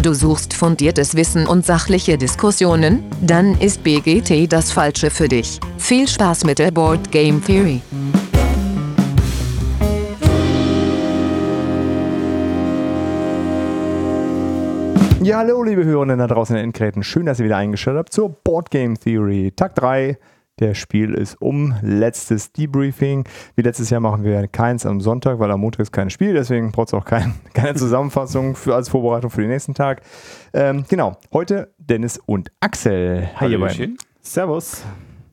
Du suchst fundiertes Wissen und sachliche Diskussionen? Dann ist BGT das Falsche für dich. Viel Spaß mit der Board Game Theory. Ja, hallo, liebe Hörerinnen da draußen in den Endgeräten. Schön, dass ihr wieder eingeschaltet habt zur Board Game Theory. Tag 3 der Spiel ist um. Letztes Debriefing. Wie letztes Jahr machen wir keins am Sonntag, weil am Montag ist kein Spiel. Deswegen braucht es auch kein, keine Zusammenfassung für, als Vorbereitung für den nächsten Tag. Ähm, genau. Heute Dennis und Axel. Hi, ihr beiden. Servus.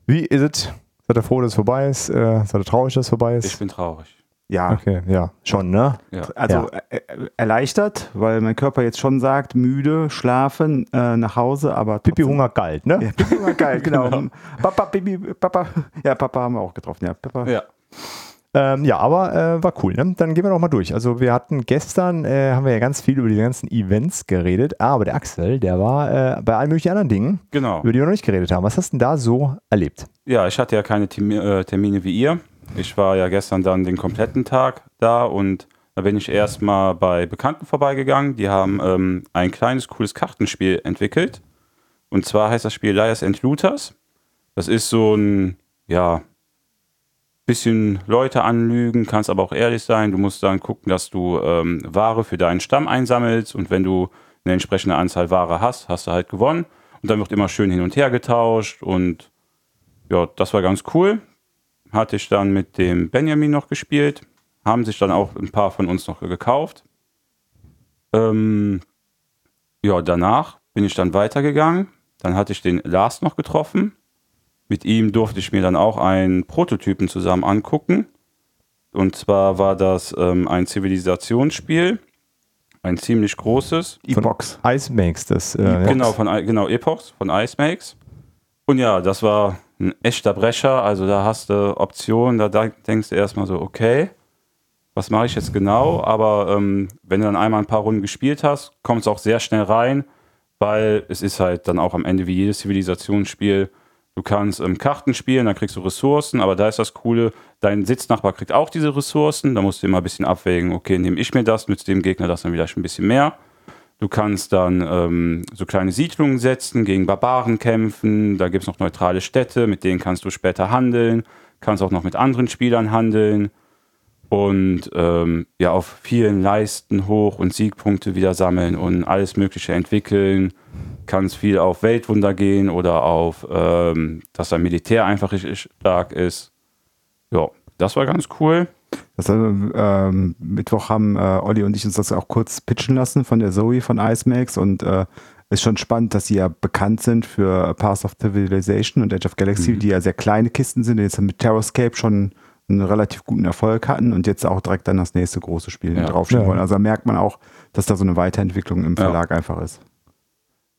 Wie ist es? Seid ihr froh, dass es vorbei ist? Äh, seid ihr traurig, dass es vorbei ist? Ich bin traurig. Ja. Okay, ja, schon, ne? Ja. Also ja. Erleichtert, weil mein Körper jetzt schon sagt, müde, schlafen, äh, nach Hause, aber Pipi Hunger galt, ne? Ja, Pipi Hunger galt, genau. genau. Papa, Pipi, Papa. Ja, Papa haben wir auch getroffen, ja. Papa. Ja. Ähm, ja, aber äh, war cool. Ne? Dann gehen wir doch mal durch. Also wir hatten gestern, äh, haben wir ja ganz viel über die ganzen Events geredet, aber der Axel, der war äh, bei allen möglichen anderen Dingen, genau. über die wir noch nicht geredet haben. Was hast du denn da so erlebt? Ja, ich hatte ja keine äh, Termine wie ihr. Ich war ja gestern dann den kompletten Tag da und da bin ich erstmal bei Bekannten vorbeigegangen. Die haben ähm, ein kleines, cooles Kartenspiel entwickelt. Und zwar heißt das Spiel Liars and Looters. Das ist so ein, ja, bisschen Leute anlügen, kannst aber auch ehrlich sein. Du musst dann gucken, dass du ähm, Ware für deinen Stamm einsammelst und wenn du eine entsprechende Anzahl Ware hast, hast du halt gewonnen. Und dann wird immer schön hin und her getauscht und ja, das war ganz cool hatte ich dann mit dem Benjamin noch gespielt. Haben sich dann auch ein paar von uns noch gekauft. Ähm, ja, danach bin ich dann weitergegangen. Dann hatte ich den Lars noch getroffen. Mit ihm durfte ich mir dann auch einen Prototypen zusammen angucken. Und zwar war das ähm, ein Zivilisationsspiel. Ein ziemlich großes. Epox. Ice Makes das. Äh, genau, von, genau, Epox von Ice Makes. Und ja, das war ein echter Brecher. Also da hast du Optionen, da denkst du erstmal so, okay, was mache ich jetzt genau? Aber ähm, wenn du dann einmal ein paar Runden gespielt hast, kommt es auch sehr schnell rein, weil es ist halt dann auch am Ende wie jedes Zivilisationsspiel. Du kannst ähm, Karten spielen, dann kriegst du Ressourcen, aber da ist das Coole, dein Sitznachbar kriegt auch diese Ressourcen. Da musst du immer ein bisschen abwägen, okay, nehme ich mir das, nützt dem Gegner das dann vielleicht ein bisschen mehr. Du kannst dann ähm, so kleine Siedlungen setzen, gegen Barbaren kämpfen. Da gibt es noch neutrale Städte, mit denen kannst du später handeln. Kannst auch noch mit anderen Spielern handeln. Und ähm, ja, auf vielen Leisten hoch und Siegpunkte wieder sammeln und alles Mögliche entwickeln. Kannst viel auf Weltwunder gehen oder auf, ähm, dass dein Militär einfach richtig stark ist. Ja, das war ganz cool. Das, ähm, Mittwoch haben äh, Olli und ich uns das auch kurz pitchen lassen von der Zoe von IceMax und äh, ist schon spannend, dass sie ja bekannt sind für Path of Civilization und Age of Galaxy, mhm. die ja sehr kleine Kisten sind, die jetzt mit Terrascape schon einen relativ guten Erfolg hatten und jetzt auch direkt dann das nächste große Spiel ja. draufstehen ja. wollen. Also da merkt man auch, dass da so eine Weiterentwicklung im Verlag ja. einfach ist.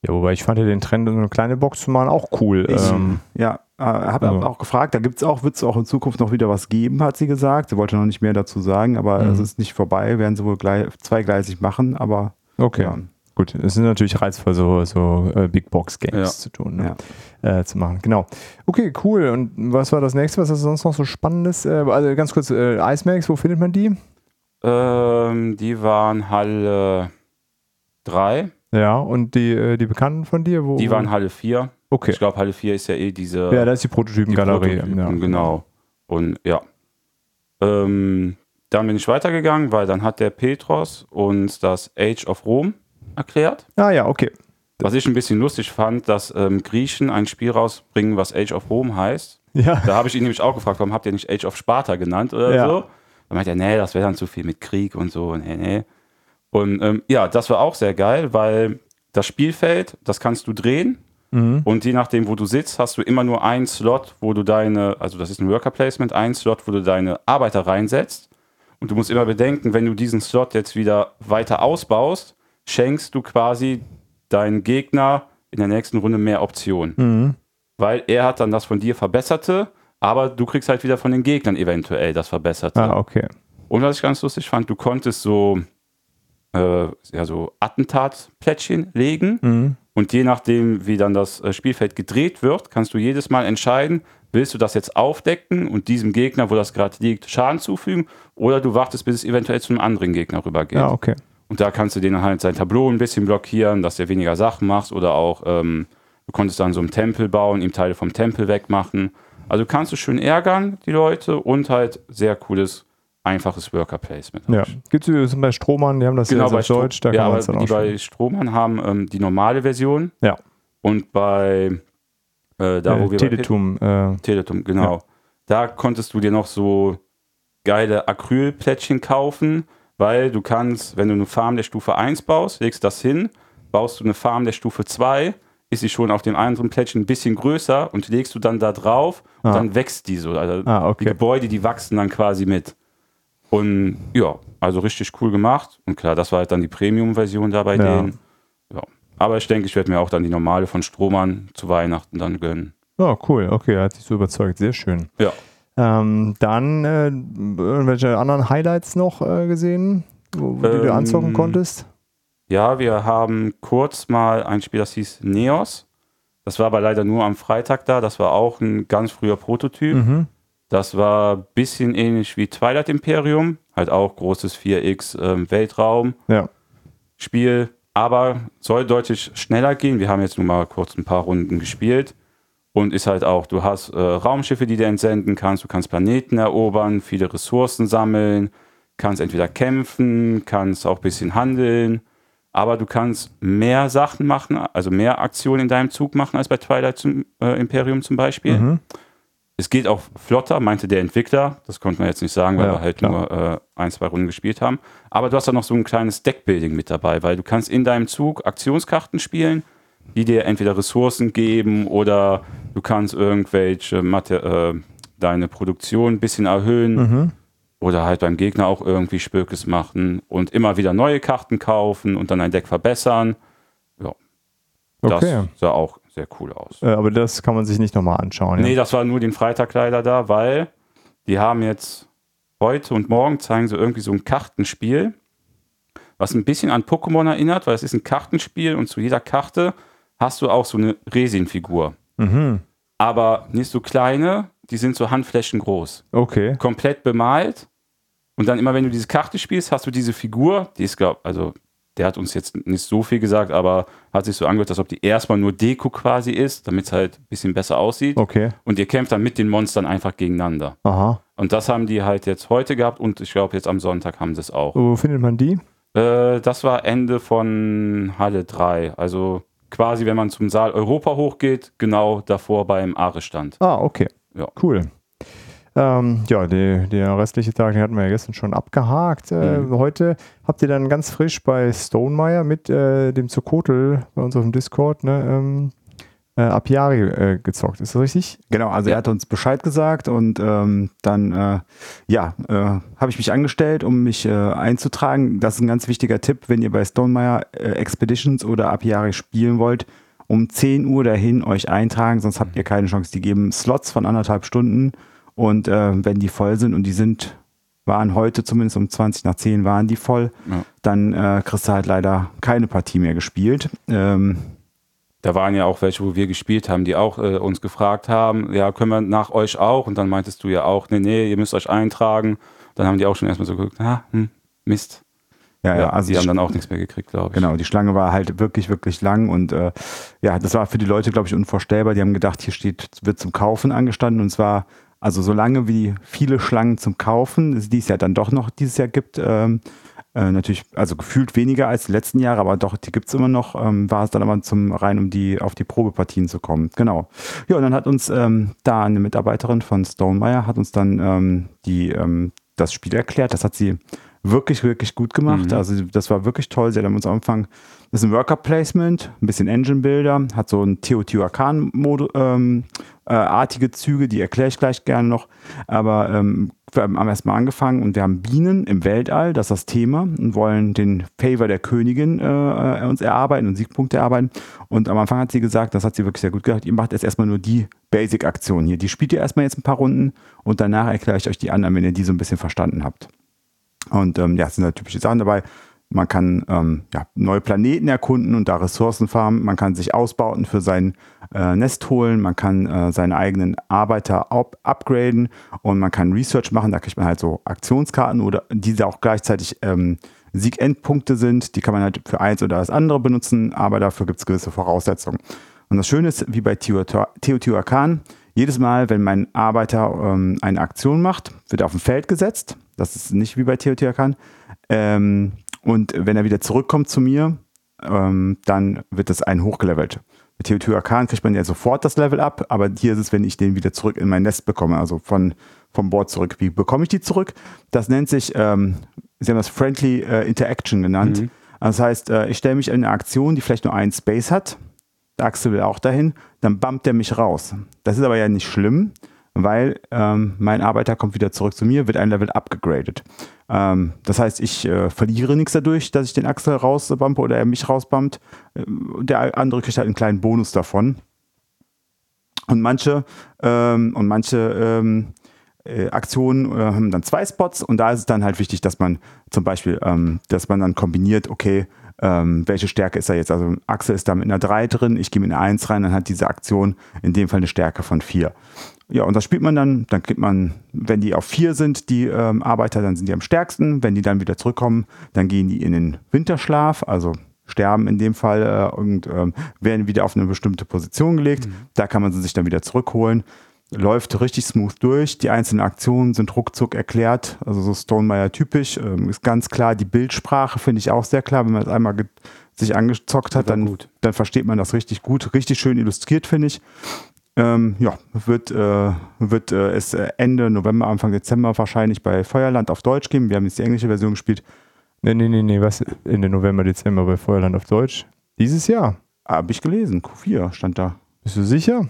Ja, wobei ich fand den Trend, eine kleine Box zu machen, auch cool. Ich, ähm, ja, äh, habe also. auch gefragt, da gibt es auch, wird es auch in Zukunft noch wieder was geben, hat sie gesagt. Sie wollte noch nicht mehr dazu sagen, aber mhm. es ist nicht vorbei, werden sie wohl gleich, zweigleisig machen, aber okay. Ja. Gut, es ist natürlich reizvoll, so, so äh, Big Box Games ja. zu tun, ne? ja. äh, zu machen. Genau. Okay, cool. Und was war das nächste? Was ist sonst noch so Spannendes? Äh, also ganz kurz, äh, Ice Max, wo findet man die? Ähm, die waren Halle 3. Ja, und die, äh, die Bekannten von dir? Wo, die waren Halle 4. Okay. Ich glaube, Halle 4 ist ja eh diese. Ja, da ist die Prototypengalerie. Prototypen, ja. Genau. Und ja. Ähm, dann bin ich weitergegangen, weil dann hat der Petros uns das Age of Rome erklärt. Ah ja, okay. Was ich ein bisschen lustig fand, dass ähm, Griechen ein Spiel rausbringen, was Age of Rome heißt. Ja. Da habe ich ihn nämlich auch gefragt, warum habt ihr nicht Age of Sparta genannt oder ja. so? Dann meinte er, nee, das wäre dann zu viel mit Krieg und so. Nee, nee. Und ähm, ja, das war auch sehr geil, weil das Spielfeld, das kannst du drehen Mhm. Und je nachdem, wo du sitzt, hast du immer nur einen Slot, wo du deine, also das ist ein Worker Placement, einen Slot, wo du deine Arbeiter reinsetzt. Und du musst immer bedenken, wenn du diesen Slot jetzt wieder weiter ausbaust, schenkst du quasi deinen Gegner in der nächsten Runde mehr Optionen. Mhm. Weil er hat dann das von dir verbesserte, aber du kriegst halt wieder von den Gegnern eventuell das verbesserte. Ah, okay. Und was ich ganz lustig fand, du konntest so, äh, ja, so Attentatplättchen legen. Mhm und je nachdem, wie dann das äh, Spielfeld gedreht wird, kannst du jedes Mal entscheiden, willst du das jetzt aufdecken und diesem Gegner, wo das gerade liegt, Schaden zufügen oder du wartest, bis es eventuell zu einem anderen Gegner rübergeht. Ja, okay. Und da kannst du den halt sein Tableau ein bisschen blockieren, dass er weniger Sachen macht oder auch, ähm, du konntest dann so einen Tempel bauen, ihm Teile vom Tempel wegmachen. Also kannst du schön ärgern, die Leute, und halt sehr cooles, einfaches Worker-Placement. Ja. Gibt es bei Strohmann, die haben das Genau, bei auf Deutsch, da ja, kann man es dann die bei. Strohmann haben ähm, die normale Version Ja, und bei äh, da, wo äh, wir Teletum. Äh, bei Teletum, genau. Da konntest du dir noch so geile Acrylplättchen kaufen, weil du kannst, wenn du eine Farm der Stufe 1 baust, legst das hin, baust du eine Farm der Stufe 2, ist sie schon auf dem anderen Plättchen ein bisschen größer und legst du dann da drauf und Ah. dann wächst die so. Also Ah, okay. die Gebäude, die wachsen dann quasi mit. Und ja, also richtig cool gemacht. Und klar, das war halt dann die Premium-Version da bei Ja. denen. Ja. Aber ich denke, ich werde mir auch dann die normale von Strohmann zu Weihnachten dann gönnen. ja, cool, okay, hat sich so überzeugt, sehr schön. Ja. Ähm, dann äh, irgendwelche anderen Highlights noch äh, gesehen, wo, die du Ähm, anzocken konntest? Ja, wir haben kurz mal ein Spiel, das hieß Neos. Das war aber leider nur am Freitag da. Das war auch ein ganz früher Prototyp. Mhm. Das war ein bisschen ähnlich wie Twilight Imperium. Halt auch großes 4X ähm, Weltraum. Ja. Spiel, aber soll deutlich schneller gehen. Wir haben jetzt nur mal kurz ein paar Runden gespielt. Und ist halt auch, du hast äh, Raumschiffe, die du entsenden kannst, du kannst Planeten erobern, viele Ressourcen sammeln, kannst entweder kämpfen, kannst auch ein bisschen handeln, aber du kannst mehr Sachen machen, also mehr Aktionen in deinem Zug machen als bei Twilight zum, äh, Imperium zum Beispiel. Mhm. Es geht auch flotter, meinte der Entwickler. Das konnte man jetzt nicht sagen, weil Ja, wir halt klar. nur äh, ein, zwei Runden gespielt haben. Aber du hast da noch so ein kleines Deckbuilding mit dabei, weil du kannst in deinem Zug Aktionskarten spielen, die dir entweder Ressourcen geben oder du kannst irgendwelche Mater äh, deine Produktion ein bisschen erhöhen Mhm. oder halt beim Gegner auch irgendwie Spökes machen und immer wieder neue Karten kaufen und dann ein Deck verbessern. Ja, Okay. das sah auch sehr cool aus. Äh, aber das kann man sich nicht nochmal anschauen. Nee, ja. das war nur den Freitag leider da, weil die haben jetzt heute und morgen zeigen sie irgendwie so ein Kartenspiel, was ein bisschen an Pokémon erinnert, weil es ist ein Kartenspiel und zu jeder Karte hast du auch so eine Resin-Figur. Mhm. Aber nicht so kleine, die sind so Handflächen groß. Okay. Komplett bemalt. Und dann immer, wenn du diese Karte spielst, hast du diese Figur, die ist, glaub, also der hat uns jetzt nicht so viel gesagt, aber hat sich so angehört, als ob die erstmal nur Deko quasi ist, damit es halt ein bisschen besser aussieht. Okay. Und ihr kämpft dann mit den Monstern einfach gegeneinander. Aha. Und das haben die halt jetzt heute gehabt und ich glaube, jetzt am Sonntag haben sie es auch. Wo findet man die? Äh, das war Ende von Halle 3. Also quasi, wenn man zum Saal Europa hochgeht, genau davor beim Aare-Stand. Ah, okay. Ja. Cool. Ähm, ja, die, der restliche Tag, den hatten wir ja gestern schon abgehakt. Äh, Mhm. Heute habt ihr dann ganz frisch bei Stonemeyer mit äh, dem Zukotel bei uns auf dem Discord ne, ähm, äh, Apiari äh, gezockt. Ist das richtig? Genau, also er hat uns Bescheid gesagt und ähm, dann äh, ja, äh, habe ich mich angestellt, um mich äh, einzutragen. Das ist ein ganz wichtiger Tipp, wenn ihr bei Stonemeyer äh, Expeditions oder Apiari spielen wollt. Um 10 Uhr dahin euch eintragen, sonst habt ihr keine Chance. Die geben Slots von anderthalb Stunden und äh, wenn die voll sind und die sind, waren heute zumindest um 20 nach 10 waren die voll, Ja. dann äh, kriegst du halt leider keine Partie mehr gespielt. Ähm, Da waren ja auch welche, wo wir gespielt haben, die auch äh, uns gefragt haben, ja, können wir nach euch auch? Und dann meintest du ja auch, nee, nee, ihr müsst euch eintragen. Dann haben die auch schon erstmal so geguckt, ah, hm, Mist. ja, ja, Ja, also die die haben dann auch nichts mehr gekriegt, glaube ich. Genau, die Schlange war halt wirklich, wirklich lang und äh, ja, das war für die Leute, glaube ich, unvorstellbar. Die haben gedacht, hier steht, wird zum Kaufen angestanden und zwar, also solange wie viele Schlangen zum Kaufen, die es ja dann doch noch dieses Jahr gibt, ähm, äh, natürlich, also gefühlt weniger als die letzten Jahre, aber doch, die gibt es immer noch, ähm, war es dann aber zum rein, um die auf die Probepartien zu kommen. Genau. Ja, und dann hat uns ähm, da eine Mitarbeiterin von Stonemeyer hat uns dann ähm, die, ähm, das Spiel erklärt. Das hat sie wirklich, wirklich gut gemacht. Mhm. Also das war wirklich toll. Sie hat uns am Anfang, das ist ein Worker Placement, ein bisschen Engine Builder, hat so ein Teotihuacan-Mode, ähm, äh, artige Züge, die erkläre ich gleich gerne noch. Aber ähm, wir haben erstmal angefangen und wir haben Bienen im Weltall, das ist das Thema, und wollen den Favor der Königin äh, uns erarbeiten und Siegpunkte erarbeiten. Und am Anfang hat sie gesagt, das hat sie wirklich sehr gut gemacht, ihr macht jetzt erstmal nur die Basic-Aktion hier. Die spielt ihr erstmal jetzt ein paar Runden und danach erkläre ich euch die anderen, wenn ihr die so ein bisschen verstanden habt. Und ähm, ja, es sind halt typische Sachen dabei. Man kann ähm, ja, neue Planeten erkunden und da Ressourcen farmen. Man kann sich ausbauten für sein äh, Nest holen. Man kann äh, seine eigenen Arbeiter up upgraden und man kann Research machen. Da kriegt man halt so Aktionskarten oder diese auch gleichzeitig ähm, Siegendpunkte sind. Die kann man halt für eins oder das andere benutzen, aber dafür gibt es gewisse Voraussetzungen. Und das Schöne ist, wie bei Teotihuacan, jedes Mal, wenn mein Arbeiter ähm, eine Aktion macht, wird er auf ein Feld gesetzt. Das ist nicht wie bei Teotihuacan. Ähm, und wenn er wieder zurückkommt zu mir, ähm, dann wird das ein hochgelevelt. Mit Teotihuacan kriegt man ja sofort das Level ab, aber hier ist es, wenn ich den wieder zurück in mein Nest bekomme, also von, vom Board zurück. Wie bekomme ich die zurück? Das nennt sich, ähm, Sie haben das Friendly äh, Interaction genannt. Mhm. Das heißt, äh, ich stelle mich in eine Aktion, die vielleicht nur einen Space hat. Der Axel will auch dahin, dann bumpt er mich raus. Das ist aber ja nicht schlimm, weil ähm, mein Arbeiter kommt wieder zurück zu mir, wird ein Level abgegradet. Ähm, das heißt, ich äh, verliere nichts dadurch, dass ich den Axel rausbumpe oder er mich rausbumpt. Ähm, Der andere kriegt halt einen kleinen Bonus davon. Und manche, ähm, und manche ähm, äh, Aktionen äh, haben dann zwei Spots und da ist es dann halt wichtig, dass man zum Beispiel, ähm, dass man dann kombiniert, okay, ähm, welche Stärke ist da jetzt? Also Axel ist da mit einer 3 drin, ich gehe mit einer 1 rein, dann hat diese Aktion in dem Fall eine Stärke von 4. Ja, und das spielt man dann, dann kriegt man, wenn die auf 4 sind, die ähm, Arbeiter, dann sind die am stärksten. Wenn die dann wieder zurückkommen, dann gehen die in den Winterschlaf, also sterben in dem Fall äh, und ähm, werden wieder auf eine bestimmte Position gelegt. Da kann man sie sich dann wieder zurückholen. Läuft richtig smooth durch. Die einzelnen Aktionen sind ruckzuck erklärt. Also so Stonemeyer typisch. Ähm, ist ganz klar. Die Bildsprache finde ich auch sehr klar. Wenn man das einmal sich angezockt hat, dann, gut. dann versteht man das richtig gut. Richtig schön illustriert, finde ich. Ähm, ja, wird, äh, wird äh, es äh, Ende November, Anfang Dezember wahrscheinlich bei Feuerland auf Deutsch geben. Wir haben jetzt die englische Version gespielt. Nee, nee, nee, nee, was? Ende November, Dezember bei Feuerland auf Deutsch? Dieses Jahr. Habe ich gelesen. Q4 stand da. Bist du sicher?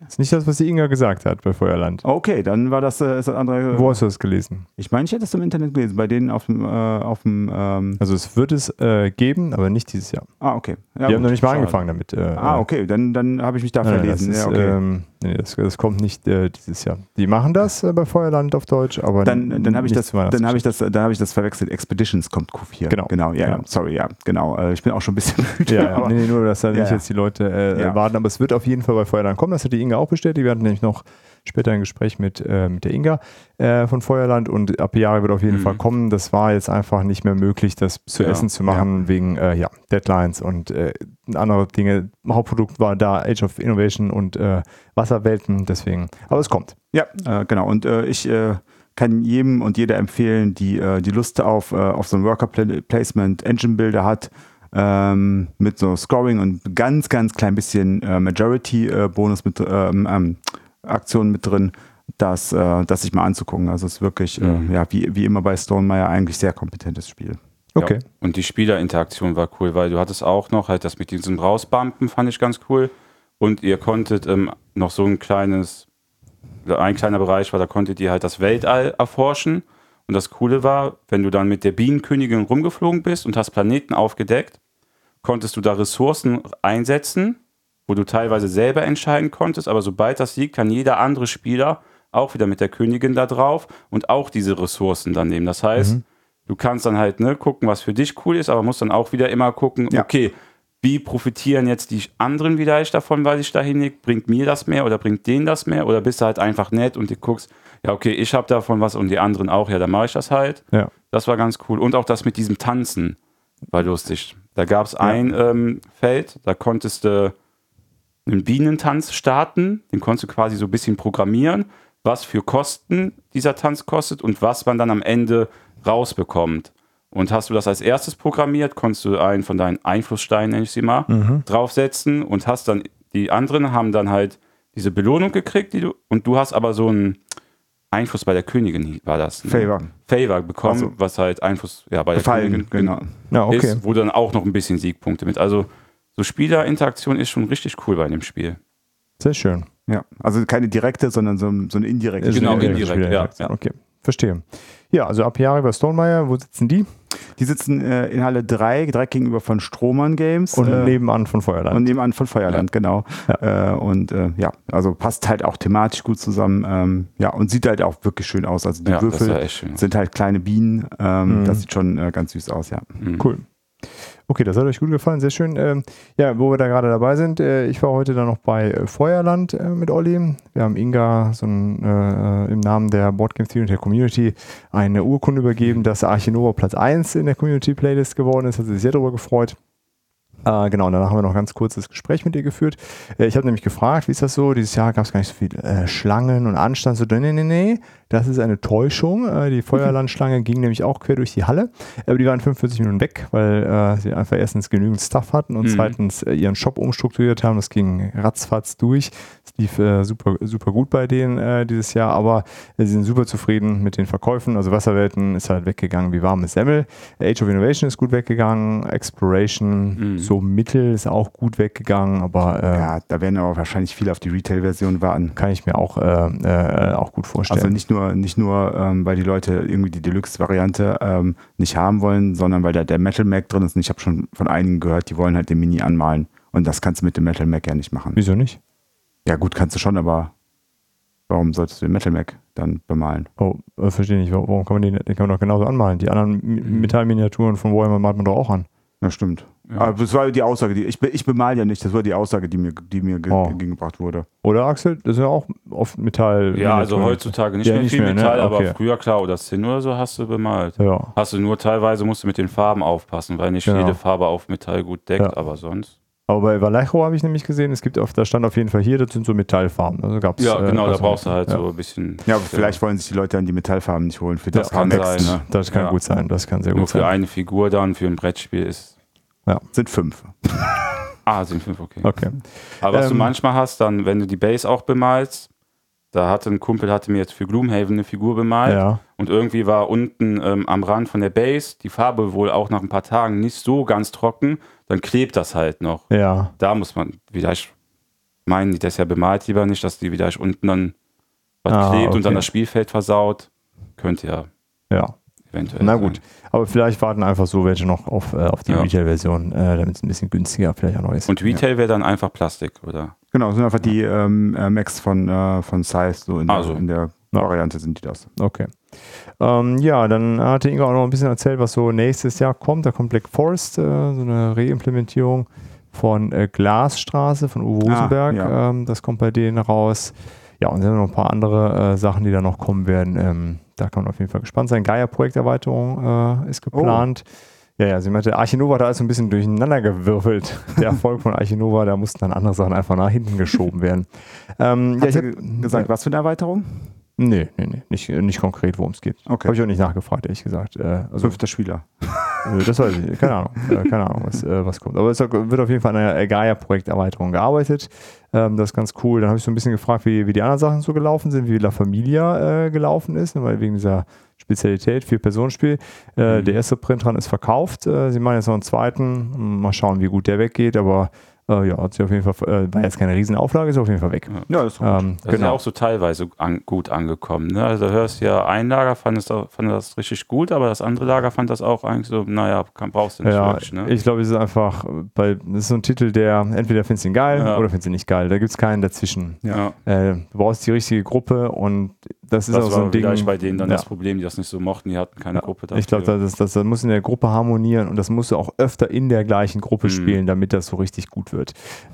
Das ist nicht das, was die Inga gesagt hat bei Feuerland. Okay, dann war das, äh, ist das andere. Wo hast du das gelesen? Ich meine, ich hätte es im Internet gelesen. Bei denen auf dem, äh, auf dem ähm, Also es wird es äh, geben, aber nicht dieses Jahr. Ah, okay. Ja, Wir gut, haben noch nicht mal angefangen damit. Äh, Ah, okay, dann, dann habe ich mich da Nein, nein, verlesen. das, ist, ja, okay. ähm, nee, das, das kommt nicht äh, dieses Jahr. Die machen das äh, bei Feuerland auf Deutsch, aber dann, dann habe ich, das, dann hab ich, das, dann hab ich das verwechselt. Expeditions kommt Q4. Genau. Genau, ja, Ja. sorry, ja, genau. Äh, ich bin auch schon ein bisschen müde. Ja, aber- Nee, nur, dass da nicht jetzt die Leute äh, warten, aber es wird auf jeden Fall bei Feuerland kommen. Das hat die Inga auch bestätigt. Wir hatten nämlich noch später ein Gespräch mit, äh, mit der Inga äh, von Feuerland und Jahre wird auf jeden Mhm. Fall kommen. Das war jetzt einfach nicht mehr möglich, das zu Ja, essen zu machen, wegen äh, ja, Deadlines und äh, andere Dinge. Hauptprodukt war da Age of Innovation und äh, Wasserwelten, deswegen. Aber es kommt. Ja, äh, genau. Und ich kann jedem und jeder empfehlen, die die, Lust auf, auf so ein Worker Pla- Placement Engine Builder hat, ähm, mit so Scoring und ganz, ganz klein bisschen äh, Majority äh, Bonus mit ähm, ähm, Aktionen mit drin, das, äh, das sich mal anzugucken. Also es ist wirklich, Mhm. äh, ja, wie, wie immer bei Stonemeyer eigentlich sehr kompetentes Spiel. Okay. Ja. Und die Spielerinteraktion war cool, weil du hattest auch noch halt das mit diesem Rausbumpen, fand ich ganz cool. Und ihr konntet ähm, noch so ein kleines, ein kleiner Bereich war, da konntet ihr halt das Weltall erforschen. Und das Coole war, wenn du dann mit der Bienenkönigin rumgeflogen bist und hast Planeten aufgedeckt, konntest du da Ressourcen einsetzen, wo du teilweise selber entscheiden konntest, aber sobald das liegt, kann jeder andere Spieler auch wieder mit der Königin da drauf und auch diese Ressourcen dann nehmen. Das heißt, Mhm. du kannst dann halt ne, gucken, was für dich cool ist, aber musst dann auch wieder immer gucken, Ja. okay, wie profitieren jetzt die anderen vielleicht davon, weil ich da hinlege? Bringt mir das mehr oder bringt denen das mehr? Oder bist du halt einfach nett und du guckst, ja, okay, ich habe davon was und die anderen auch, ja, dann mache ich das halt. Ja. Das war ganz cool. Und auch das mit diesem Tanzen war lustig. Da gab es ein ähm, Feld, da konntest du einen Bienentanz starten, den konntest du quasi so ein bisschen programmieren, was für Kosten dieser Tanz kostet und was man dann am Ende rausbekommt. Und hast du das als erstes programmiert, konntest du einen von deinen Einflusssteinen, nenne ich sie mal, draufsetzen und hast dann, die anderen haben dann halt diese Belohnung gekriegt, die du, und du hast aber so einen Einfluss bei der Königin, war das? Ne? Favor. Favor bekommen, Ach so. was halt Einfluss ja, bei der Gefallen, Königin genau. Ja, okay. ist, wo dann auch noch ein bisschen Siegpunkte mit. Also so Spielerinteraktion ist schon richtig cool bei dem Spiel. Sehr schön. Ja, also keine direkte, sondern so, so eine indirekte. Genau, Spiel- indirekt, ja, ja. Okay, verstehe. Ja, also ab Jahre bei Stonemeyer, wo sitzen die? Die sitzen äh, in Halle 3, direkt gegenüber von Strohmann Games. Und äh, nebenan von Feuerland. Und nebenan von Feuerland, genau. Äh, und äh, ja, also passt halt auch thematisch gut zusammen. Ähm, ja, und sieht halt auch wirklich schön aus. Also die Ja, Würfel schön sind halt kleine Bienen. Ähm, Mhm. Das sieht schon äh, ganz süß aus, ja. Mhm. Cool. Okay, das hat euch gut gefallen, sehr schön. Ähm, ja, wo wir da gerade dabei sind, äh, ich war heute dann noch bei äh, Feuerland äh, mit Olli. Wir haben Inga so ein, äh, im Namen der Boardgame Theory und der Community eine Urkunde übergeben, dass Archinova Platz 1 in der Community Playlist geworden ist. Hat sie sich sehr darüber gefreut. Äh, genau, und danach haben wir noch ganz kurzes Gespräch mit ihr geführt. Äh, ich habe nämlich gefragt, wie ist das so? Dieses Jahr gab es gar nicht so viel äh, Schlangen und Anstand. So, nee, nee, nee, das ist eine Täuschung. Äh, die Feuerlandschlange ging nämlich auch quer durch die Halle, aber die waren 45 Minuten weg, weil äh, sie einfach erstens genügend Stuff hatten und Mhm. zweitens äh, ihren Shop umstrukturiert haben. Das ging ratzfatz durch. Es lief super, super gut bei denen dieses Jahr, aber sie sind super zufrieden mit den Verkäufen. Also Wasserwelten ist halt weggegangen wie warmes Semmel. Age of Innovation ist gut weggegangen. Exploration Mhm. So mittel ist auch gut weggegangen, aber äh, Ja, da werden aber wahrscheinlich viele auf die Retail-Version warten. kann ich mir auch, äh, äh, auch gut vorstellen. Also nicht nur, nicht nur ähm, weil die Leute irgendwie die Deluxe-Variante ähm, nicht haben wollen, sondern weil da der Metal Mac drin ist. Und ich habe schon von einigen gehört, die wollen halt den Mini anmalen. Und das kannst du mit dem Metal Mac ja nicht machen. Wieso nicht? Ja, gut, kannst du schon, aber warum solltest du den Metal Mac dann bemalen? Oh, äh, verstehe nicht. Warum kann man den, den kann man doch genauso anmalen? Die anderen Mi- Metallminiaturen von Warhammer malt man doch auch an. Ja, stimmt. Ja. Aber das war die Aussage, die ich, ich bemal ja nicht, das war die Aussage, die mir, die mir ge Oh. gegengebracht wurde. Oder Axel? Das ist ja auch oft Metall. Ja, also heutzutage nicht Ja, mehr nicht viel mehr, ne? Metall, aber Okay. früher klar, oder Zinn oder so hast du bemalt. Ja. Hast du nur teilweise musst du mit den Farben aufpassen, weil nicht Genau. jede Farbe auf Metall gut deckt, Ja. aber sonst. Aber bei Vallejo habe ich nämlich gesehen, es gibt auf, da stand auf jeden Fall hier, das sind so Metallfarben. Also gab's, Ja, genau, da also- brauchst du halt ja. so ein bisschen. Ja, aber vielleicht wollen sich die Leute dann die Metallfarben nicht holen für Das das kann Next, sein. ne? Das kann Ja. gut sein, das kann sehr Nur gut für sein. eine Figur dann, für ein Brettspiel ist. Sind fünf. Ah, sind fünf, okay. Okay. Aber was du Ähm, manchmal hast, dann, wenn du die Base auch bemalst, da hatte ein Kumpel, hatte mir jetzt für Gloomhaven eine Figur bemalt Ja. und irgendwie war unten ähm, am Rand von der Base die Farbe wohl auch nach ein paar Tagen nicht so ganz trocken, dann klebt das halt noch. Ja. Da muss man vielleicht meinen, das ist ja bemalt lieber nicht, dass die vielleicht unten dann was Ah, klebt und dann okay. das Spielfeld versaut. Könnte ja Ja. eventuell. Na sein. Aber vielleicht warten einfach so welche noch auf, äh, auf die Ja. Retail-Version, äh, damit es ein bisschen günstiger vielleicht auch noch ist. Und Retail wäre dann einfach Plastik, oder? Genau, sind einfach die ähm, äh, Macs von, äh, von Size, so in der, Also. in der Ja. Variante sind die das. Okay. Ähm, ja, dann hatte Inga auch noch ein bisschen erzählt, was so nächstes Jahr kommt. Da kommt Black Forest, äh, so eine Reimplementierung von äh, Glasstraße von Uwe Ah, Rosenberg. ja. ähm, das kommt bei denen raus. Ja, und dann noch ein paar andere äh, Sachen, die da noch kommen werden. Da kann man auf jeden Fall gespannt sein. Gaia-Projekterweiterung äh, ist geplant. Ja, ja, sie meinte, Archinova, da ist so ein bisschen durcheinander gewürfelt. Der Erfolg von Archinova, da mussten dann andere Sachen einfach nach hinten geschoben werden. Ähm, ja, Hat ich sie hab, ge- gesagt, was für eine Erweiterung? Nee, nee, nee, nicht, nicht konkret, worum es geht. Okay. Habe ich auch nicht nachgefragt, ehrlich gesagt. Äh, also, Fünfter Spieler. äh, das weiß ich. Keine Ahnung. Keine Ahnung, was, äh, was kommt. Aber es wird auf jeden Fall an einer Gaia-Projekterweiterung gearbeitet. Ähm, das ist ganz cool. Dann habe ich so ein bisschen gefragt, wie, wie die anderen Sachen so gelaufen sind, wie La Familia äh, gelaufen ist, ne, weil wegen dieser Spezialität, Vier-Personen-Spiel. Äh, Mhm. Der erste Print dran ist verkauft. Äh, sie meinen jetzt noch einen zweiten. Mal schauen, wie gut der weggeht. Aber äh, ja, hat sich auf jeden Fall, äh, war jetzt keine Riesenauflage, ist auf jeden Fall weg. Ja, das ist. Ähm, Das ist ja genau. auch so teilweise an, gut angekommen. Ne? Also du hörst ja, ein Lager fand, es, fand das richtig gut, aber das andere Lager fand das auch eigentlich so, naja, kann, brauchst du nicht Ja, wirklich. Ne? ich glaube, es ist einfach, weil das ist so ein Titel, der entweder findest du ihn geil Ja. oder findest du ihn nicht geil. Da gibt es keinen dazwischen. ja. Äh, du brauchst die richtige Gruppe und das ist Das auch so war ein Ding. vielleicht bei denen dann ja. das Problem, die das nicht so mochten, die hatten keine Gruppe dafür. Ich glaube, das, das, das muss in der Gruppe harmonieren und das musst du auch öfter in der gleichen Gruppe Mhm. spielen, damit das so richtig gut wird.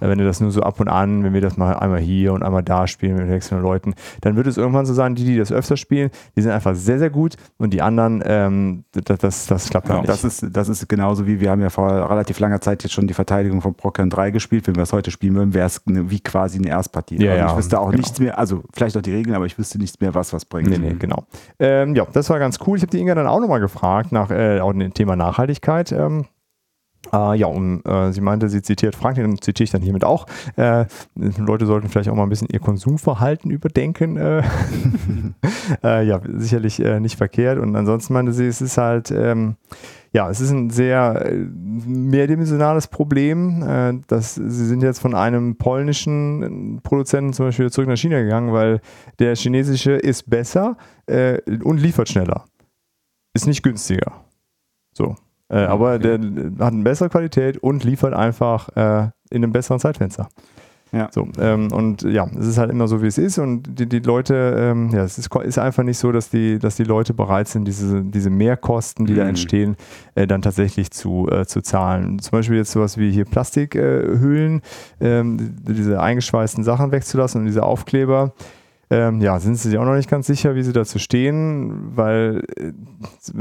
Äh, wenn du das nur so ab und an, wenn wir das mal einmal hier und einmal da spielen mit wechselnden Leuten, dann wird es irgendwann so sein, die, die das öfter spielen, die sind einfach sehr, sehr gut und die anderen, ähm, das, das, das klappt dann Ja, nicht. Das ist, das ist genauso wie wir haben ja vor relativ langer Zeit jetzt schon die Verteidigung von Procyon 3 gespielt. Wenn wir es heute spielen würden, wäre es eine, wie quasi eine Erstpartie. Ja, also ja, ich wüsste auch genau. nichts mehr, also vielleicht auch die Regeln, aber ich wüsste nichts mehr, was was bringt. Nee, nee, genau. Ähm, ja, das war ganz cool. Ich habe die Inga dann auch nochmal gefragt nach äh, auch dem Thema Nachhaltigkeit. Ähm, äh, ja, und äh, sie meinte, sie zitiert Franklin und zitiere ich dann hiermit auch. Äh, Leute sollten vielleicht auch mal ein bisschen ihr Konsumverhalten überdenken. Äh, äh, ja, sicherlich äh, nicht verkehrt. Und ansonsten meinte sie, es ist halt, ähm, ja, es ist ein sehr mehrdimensionales Problem. Äh, das, sie sind jetzt von einem polnischen Produzenten zum Beispiel zurück nach China gegangen, weil der chinesische ist besser und liefert schneller. Ist nicht günstiger. So. Äh, aber der hat eine bessere Qualität und liefert einfach äh, in einem besseren Zeitfenster. Ja. So, ähm, und ja, es ist halt immer so, wie es ist. Und die, die Leute, ähm, ja, es ist, ist einfach nicht so, dass die, dass die Leute bereit sind, diese, diese Mehrkosten, die da Mhm. entstehen, äh, dann tatsächlich zu, äh, zu zahlen. Zum Beispiel jetzt sowas wie hier Plastikhüllen, ähm, diese eingeschweißten Sachen wegzulassen und diese Aufkleber. Ähm, ja, sind sie sich auch noch nicht ganz sicher, wie sie dazu stehen, weil äh,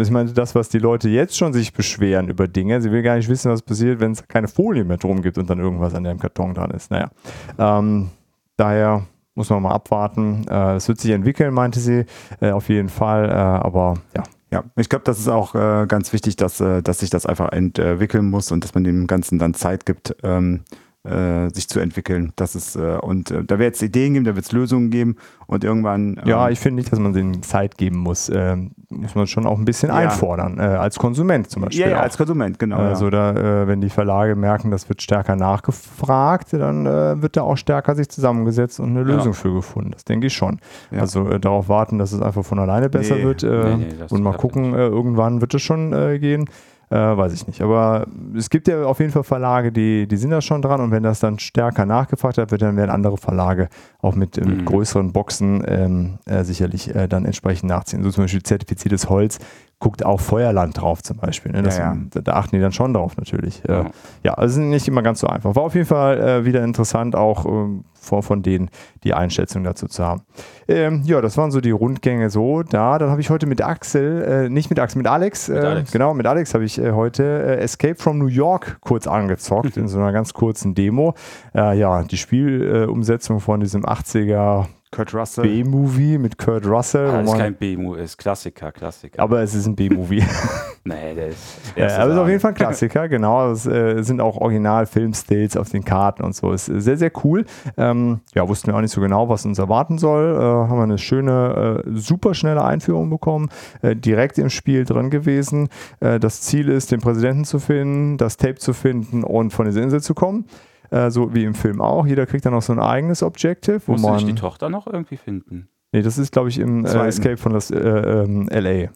ich meine, das, was die Leute jetzt schon sich beschweren über Dinge, sie will gar nicht wissen, was passiert, wenn es keine Folie mehr drum gibt und dann irgendwas an dem Karton dran ist. Naja, ähm, daher muss man mal abwarten. Äh, Es wird sich entwickeln, meinte sie, äh, auf jeden Fall, äh, aber ja. Ja, ich glaube, das ist auch äh, ganz wichtig, dass, äh, dass sich das einfach entwickeln muss und dass man dem Ganzen dann Zeit gibt, ähm, äh, sich zu entwickeln. Das ist, äh, und äh, da wird es Ideen geben, da wird es Lösungen geben und irgendwann. ähm, Ja, ich finde nicht, dass man denen Zeit geben muss. Ähm, muss man schon auch ein bisschen Ja. einfordern, äh, als Konsument zum Beispiel. ja, ja, als Konsument, genau. Also ja. da, äh, wenn die Verlage merken, das wird stärker nachgefragt, dann äh, wird da auch stärker sich zusammengesetzt und eine Ja. Lösung für gefunden. Das denke ich schon. Ja. Also äh, darauf warten, dass es einfach von alleine besser Nee. wird äh, Nee, nee, und mal gucken, äh, irgendwann wird es schon äh, gehen. Äh, weiß ich nicht. Aber es gibt ja auf jeden Fall Verlage, die, die sind da schon dran und wenn das dann stärker nachgefragt wird, dann werden andere Verlage auch mit, mit Mhm. größeren Boxen ähm, äh, sicherlich äh, dann entsprechend nachziehen. So zum Beispiel zertifiziertes Holz guckt auch Feuerland drauf zum Beispiel. Ne? Das, Ja, ja. Da, da achten die dann schon drauf natürlich. Äh, Ja. ja, also nicht immer ganz so einfach. War auf jeden Fall äh, wieder interessant, auch ähm, von, von denen die Einschätzung dazu zu haben. Ähm, ja, das waren so die Rundgänge so da. Dann habe ich heute mit Axel, äh, nicht mit Axel, mit Alex, Mit äh, Alex. genau, mit Alex habe ich äh, heute äh, Escape from New York kurz angezockt in so einer ganz kurzen Demo. Äh, ja, die Spielumsetzung von diesem 80er Kurt Russell. B-Movie mit Kurt Russell. Ah, das ist kein B-Movie, ist Klassiker, Klassiker. aber es ist ein B-Movie. nee, der ist. Ja, aber es ist auf jeden Fall ein Klassiker, genau. Es äh, sind auch Original-Film-Stills auf den Karten und so. Ist äh, sehr, sehr cool. Ähm, ja, wussten wir auch nicht so genau, was uns erwarten soll. Äh, haben wir eine schöne, äh, super schnelle Einführung bekommen. Äh, direkt im Spiel drin gewesen. Äh, das Ziel ist, den Präsidenten zu finden, das Tape zu finden und von dieser Insel zu kommen. Äh, so wie im Film auch. Jeder kriegt dann noch so ein eigenes Objective, wo Musst du man. nicht die Tochter noch irgendwie finden? nee, das ist, glaube ich, im äh. Escape von das äh, ähm, LA.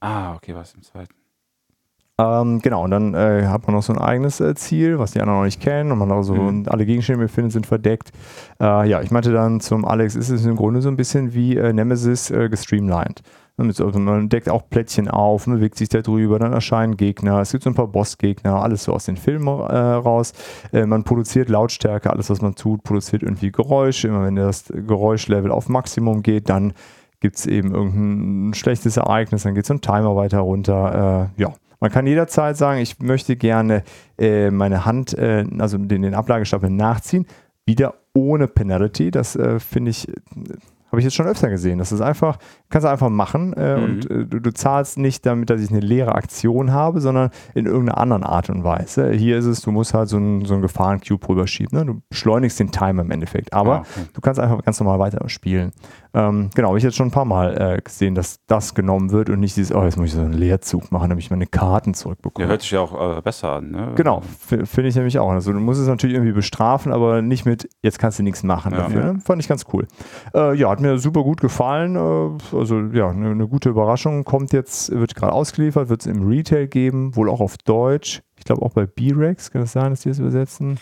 Ah, okay, was im zweiten? Ähm, genau, und dann äh, hat man noch so ein eigenes äh, Ziel, was die anderen noch nicht kennen und man auch so, Mhm. und alle Gegenstände, die wir finden, sind verdeckt. Äh, ja, ich meinte dann zum Alex, ist es im Grunde so ein bisschen wie äh, Nemesis äh, gestreamlined. Man deckt auch Plättchen auf, man bewegt sich da drüber, dann erscheinen Gegner, es gibt so ein paar Bossgegner, alles so aus den Filmen äh, raus. Äh, man produziert Lautstärke, alles was man tut, produziert irgendwie Geräusche. Immer wenn das Geräuschlevel auf Maximum geht, dann gibt es eben irgendein schlechtes Ereignis, dann geht so ein Timer weiter runter. Äh, ja, man kann jederzeit sagen, ich möchte gerne äh, meine Hand, äh, also den, den Ablagestapel nachziehen, wieder ohne Penalty. Das äh, finde ich, habe ich jetzt schon öfter gesehen. Das ist einfach, kannst du einfach machen äh, Mhm. und äh, du, du zahlst nicht damit, dass ich eine leere Aktion habe, sondern in irgendeiner anderen Art und Weise. Hier ist es, du musst halt so einen so Gefahrencube rüberschieben. Ne? Du beschleunigst den Timer im Endeffekt. Aber Ah, okay. Du kannst einfach ganz normal weiter spielen. Ähm, genau, habe ich jetzt schon ein paar Mal äh, gesehen, dass das genommen wird und nicht dieses, oh, jetzt muss ich so einen Leerzug machen, damit ich meine Karten Der zurückbekomme. hört sich ja auch äh, besser an, ne? Genau, finde ich nämlich auch. Also du musst es natürlich irgendwie bestrafen, aber nicht mit, jetzt kannst du nichts machen Ja. dafür. Ne? Fand ich ganz cool. Äh, ja, hat mir super gut gefallen. Äh, also ja, eine eine gute Überraschung. Kommt jetzt, wird gerade ausgeliefert, wird es im Retail geben, wohl auch auf Deutsch. Ich glaube auch bei B-Rex, kann es sein, dass die das übersetzen?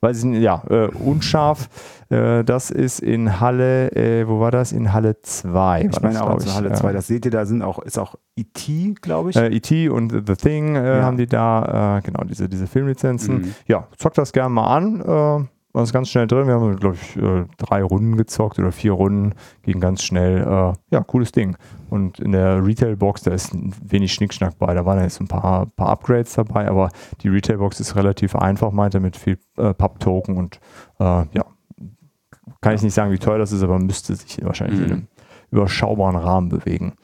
Weiß ich nicht, ja, äh, unscharf. Äh, das ist in Halle, äh, wo war das? In Halle 2. Ich meine auch glaub in Halle 2, ja. das seht ihr, da sind auch, ist auch E.T., glaube ich. Äh, E.T. und The Thing äh, Ja. haben die da, genau, diese, diese Filmlizenzen. Mhm. Ja, zockt das gerne mal an. Äh, war ist ganz schnell drin. Wir haben, glaube ich, äh, drei Runden gezockt oder vier Runden. Ging ganz schnell. Äh, ja, cooles Ding. Und in der Retail-Box, da ist wenig Schnickschnack bei. Da waren jetzt ein paar, paar Upgrades dabei, aber die Retail-Box ist relativ einfach, meint er, mit viel äh, Pub-Token und äh, ja, kann ich nicht sagen, wie teuer das ist, aber müsste sich wahrscheinlich in Mhm. einem überschaubaren Rahmen bewegen.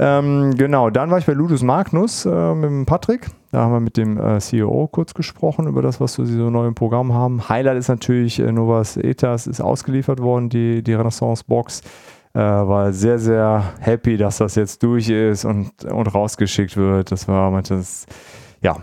Ähm, genau, dann war ich bei Ludus Magnus äh, mit dem Patrick. Da haben wir mit dem äh, CEO kurz gesprochen über das, was sie so neu im Programm haben. Highlight ist natürlich äh, Novas Etas ist ausgeliefert worden, die, die Renaissance Box. Äh, war sehr, sehr happy, dass das jetzt durch ist und, und rausgeschickt wird. Das war das, ja,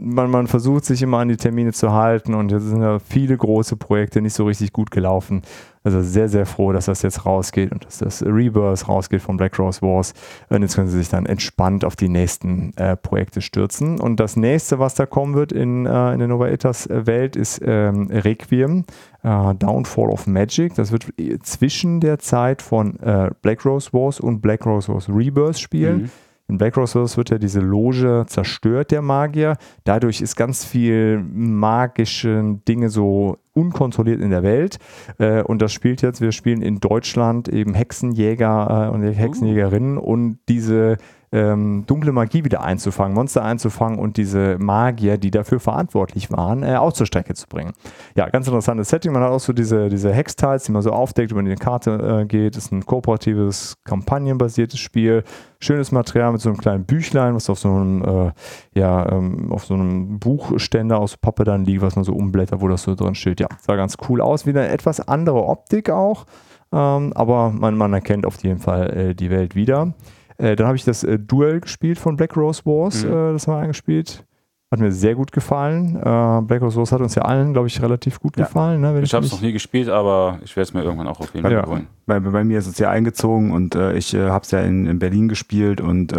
man, man versucht sich immer an die Termine zu halten und jetzt sind ja viele große Projekte nicht so richtig gut gelaufen. Also sehr, sehr froh, dass das jetzt rausgeht und dass das Rebirth rausgeht von Black Rose Wars. Und jetzt können sie sich dann entspannt auf die nächsten äh, Projekte stürzen. Und das nächste, was da kommen wird in, äh, in der Nova Etas Welt, ist ähm, Requiem, äh, Downfall of Magic. Das wird zwischen der Zeit von äh, Black Rose Wars und Black Rose Wars Rebirth spielen. Mhm. In Black Rose Wars wird ja diese Loge zerstört, der Magier. Dadurch ist ganz viel magische Dinge so unkontrolliert in der Welt. Äh, und das spielt jetzt, wir spielen in Deutschland eben Hexenjäger äh, und Hexenjägerinnen uh. und diese ähm, dunkle Magie wieder einzufangen, Monster einzufangen und diese Magier, die dafür verantwortlich waren, äh, auch zur Strecke zu bringen. Ja, ganz interessantes Setting. Man hat auch so diese, diese Hextiles, die man so aufdeckt, über die Karte äh, geht. Das ist ein kooperatives, kampagnenbasiertes Spiel. Schönes Material mit so einem kleinen Büchlein, was auf so einem, äh, ja, ähm, auf so einem Buchständer aus Pappe dann liegt, was man so umblättert, wo das so drin steht. Ja, sah ganz cool aus. Wieder eine etwas andere Optik auch. Ähm, aber man, man erkennt auf jeden Fall äh, die Welt wieder. Äh, dann habe ich das äh, Duel gespielt von Black Rose Wars, mhm. äh, das haben wir eingespielt. Hat mir sehr gut gefallen. Äh, Black Rose Wars hat uns ja allen, glaube ich, relativ gut ja. gefallen. Ne, ich, ich habe es noch nie gespielt, aber ich werde es mir irgendwann auch auf jeden Fall ja. holen. Bei, bei, mir ist es ja eingezogen und äh, ich äh, habe es ja in, in, Berlin gespielt und